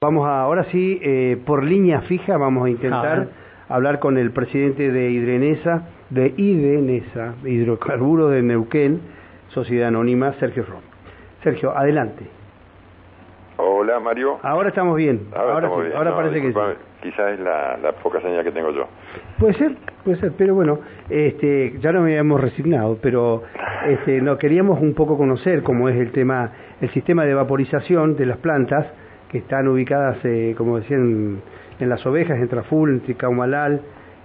Vamos a, ahora sí, eh, por línea fija, vamos a intentar hablar con el presidente de Hidrenesa, de Hidrenesa, Hidrocarburos de Neuquén, Sociedad Anónima, Sergio Rom. Sergio, adelante. Hola Mario. Ahora estamos bien. Ahora, sí, ahora parece que sí. Quizás es la, la, poca señal que tengo yo. Puede ser, puede ser, pero bueno, este, ya no me habíamos resignado, pero este, no queríamos un poco conocer cómo es el tema, el sistema de vaporización de las plantas que están ubicadas, eh, como decían, en las ovejas, en Traful, en Tricaumalal,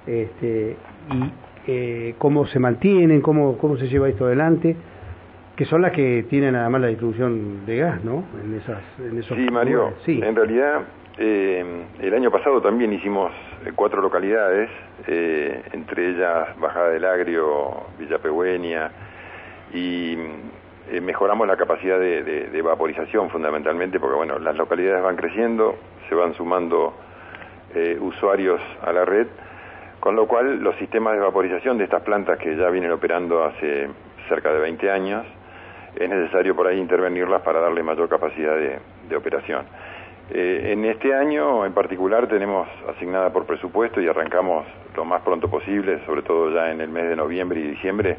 este, y eh, cómo se mantienen, cómo, cómo se lleva esto adelante, que son las que tienen además la distribución de gas, ¿no? En esas, en esos sí, Mario, sí. en realidad eh, el año pasado también hicimos cuatro localidades, entre ellas Bajada del Agrio, Villa Pegüeña, y eh, mejoramos la capacidad de, vaporización fundamentalmente porque bueno las localidades van creciendo se van sumando eh, usuarios a la red con lo cual los sistemas de vaporización de estas plantas que ya vienen operando hace cerca de 20 años es necesario por ahí intervenirlas para darle mayor capacidad de, operación. Eh, en este año en particular tenemos asignada por presupuesto y arrancamos lo más pronto posible sobre todo ya en el mes de noviembre y diciembre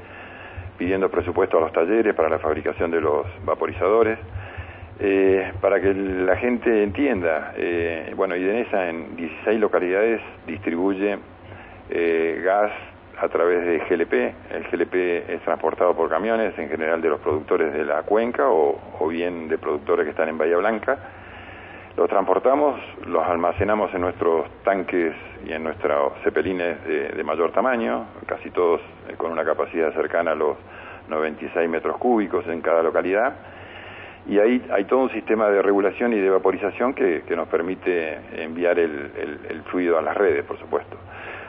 pidiendo presupuesto a los talleres para la fabricación de los vaporizadores. Eh, para que la gente entienda, eh, bueno, Idenesa en 16 localidades distribuye eh, gas a través de GLP. El GLP es transportado por camiones, en general de los productores de la cuenca o, o bien de productores que están en Bahía Blanca los transportamos, los almacenamos en nuestros tanques y en nuestros cepelines de, mayor tamaño, casi todos eh, con una capacidad cercana a los 96 metros cúbicos en cada localidad. Y ahí hay todo un sistema de regulación y de vaporización que, nos permite enviar el, fluido a las redes, por supuesto.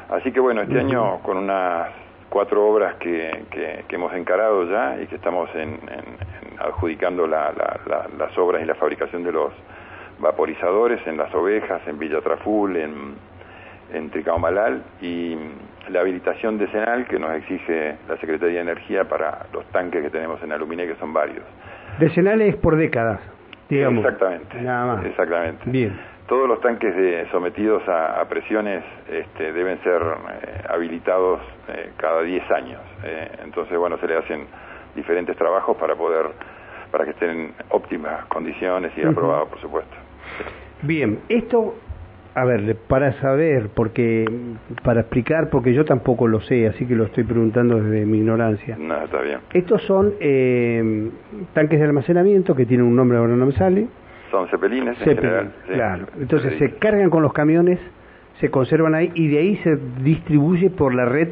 Así que bueno, este año con unas cuatro obras que, hemos encarado ya y que estamos en, adjudicando las obras y la fabricación de los vaporizadores en las ovejas, en Villa Traful, en, en Tricaumalal y la habilitación decenal que nos exige la Secretaría de Energía para los tanques que tenemos en Aluminé, que son varios. Decenal es por décadas, digamos. Exactamente. Nada más. Exactamente. Bien. Todos los tanques de, sometidos a, presiones este, deben ser eh, habilitados eh, cada 10 años. Eh, entonces, bueno, se le hacen diferentes trabajos para poder, para que estén en óptimas condiciones y aprobados, por supuesto. Bien, esto, a ver, para saber, porque para explicar, porque yo tampoco lo sé, así que lo estoy preguntando desde mi ignorancia. No, está bien. Estos son eh, tanques de almacenamiento que tienen un nombre, ahora no me sale. Son cepelines en general. Claro, entonces se cargan con los camiones, se conservan ahí y de ahí se distribuye por la red,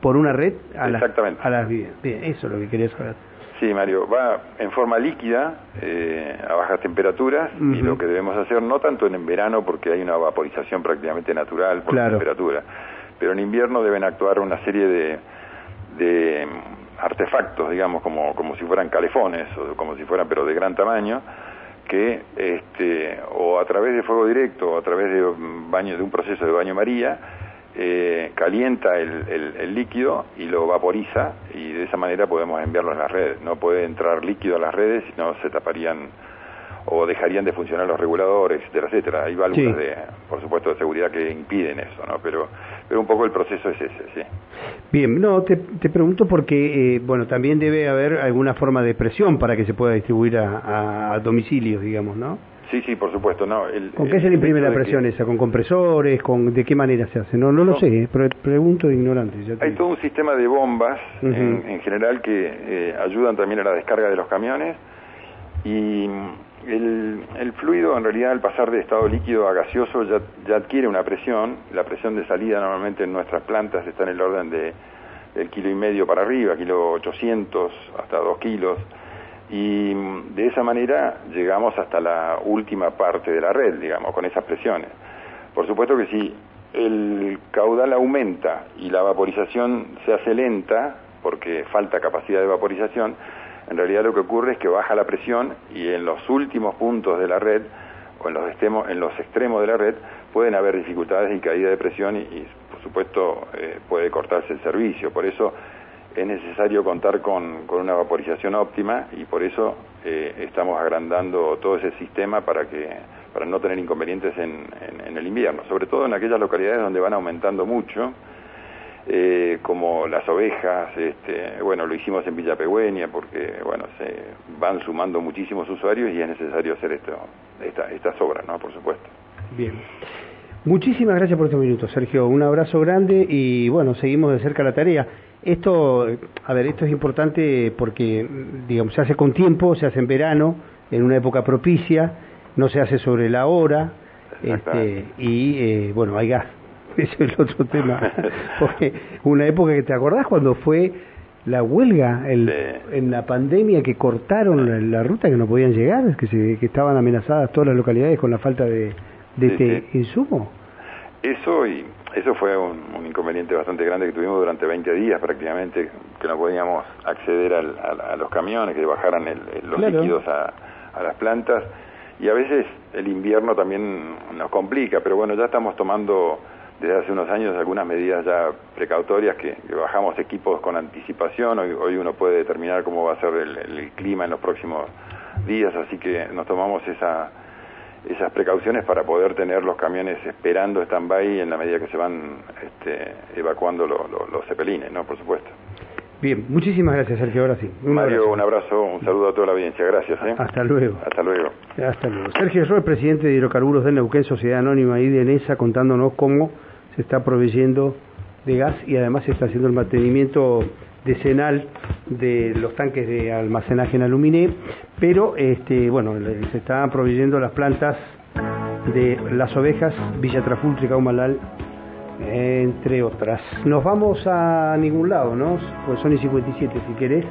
por una red a, Exactamente. a las Bien, eso es lo que quería saber. Sí, Mario, va en forma líquida, eh, a bajas temperaturas, y lo que debemos hacer, no tanto en verano, porque hay una vaporización prácticamente natural por la temperatura, pero en invierno deben actuar una serie de, de mm, artefactos, digamos, como, como si fueran calefones, o como si fueran, pero de gran tamaño, que este, o a través de fuego directo o a través de, baño, de un proceso de baño María, eh, calienta el, líquido y lo vaporiza y de esa manera podemos enviarlo a las redes. No puede entrar líquido a las redes, si no se taparían o dejarían de funcionar los reguladores, etcétera, etcétera. Hay válvulas de, por supuesto, de seguridad que impiden eso, ¿no? Pero, pero un poco el proceso es ese, sí. Bien, no, te, te pregunto porque, eh, bueno, también debe haber alguna forma de presión para que se pueda distribuir a, a domicilios, digamos, ¿no? Sí, sí, por supuesto. No, ¿Con qué se le imprime la presión esa? ¿Con compresores? con ¿De qué manera se hace? No, no, lo sé, eh, pero pregunto ignorante. Hay todo un sistema de bombas en, general que eh, ayudan también a la descarga de los camiones y el, el, fluido en realidad al pasar de estado líquido a gaseoso ya, ya adquiere una presión. La presión de salida normalmente en nuestras plantas está en el orden de del kilo y medio para arriba, kilo 800 hasta 2 kilos y mm, de esa manera llegamos hasta la última parte de la red, digamos, con esas presiones. Por supuesto que si el caudal aumenta y la vaporización se hace lenta, porque falta capacidad de vaporización, en realidad lo que ocurre es que baja la presión y en los últimos puntos de la red o en los, extremos, en los extremos de la red pueden haber dificultades y caída de presión y, por supuesto eh, puede cortarse el servicio. Por eso es necesario contar con, una vaporización óptima y por eso eh, estamos agrandando todo ese sistema para que para no tener inconvenientes en, en, el invierno, sobre todo en aquellas localidades donde van aumentando mucho, eh, como las ovejas, este, bueno, lo hicimos en Villa Pegüeña porque, bueno, se van sumando muchísimos usuarios y es necesario hacer esto, esta, estas obras, ¿no? Por supuesto. Bien. Muchísimas gracias por este minuto, Sergio. Un abrazo grande y bueno, seguimos de cerca la tarea. Esto, a ver, esto es importante porque, digamos, se hace con tiempo, se hace en verano, en una época propicia, no se hace sobre la hora, este, y eh, bueno, hay gas. Ese es el otro tema. porque una época que te acordás cuando fue la huelga el, en la pandemia que cortaron la, ruta que no podían llegar, que, se, que estaban amenazadas todas las localidades con la falta de, de este insumo. Eso y eso fue un, inconveniente bastante grande que tuvimos durante 20 días prácticamente, que no podíamos acceder a, los camiones, que bajaran los líquidos a, las plantas. Y a veces el invierno también nos complica, pero bueno, ya estamos tomando desde hace unos años algunas medidas ya precautorias que, bajamos equipos con anticipación. Hoy, hoy, uno puede determinar cómo va a ser el clima en los próximos días, así que nos tomamos esa esas precauciones para poder tener los camiones esperando stand-by en la medida que se van este, evacuando los cepelines, ¿no? Por supuesto. Bien, muchísimas gracias, Sergio. Ahora sí. Mario, un abrazo, un saludo a toda la audiencia. Gracias. ¿eh? Hasta luego. Hasta luego. Hasta luego. Sergio Roy, presidente de Hidrocarburos de Neuquén, Sociedad Anónima y de ENESA, contándonos cómo se está proveyendo de gas y además se está haciendo el mantenimiento decenal de los tanques de almacenaje en aluminé, pero este, bueno, se están proveyendo las plantas de las ovejas, Villa Trafultre, Caumalal, entre otras. Nos vamos a ningún lado, ¿no? Pues son y 57, si querés.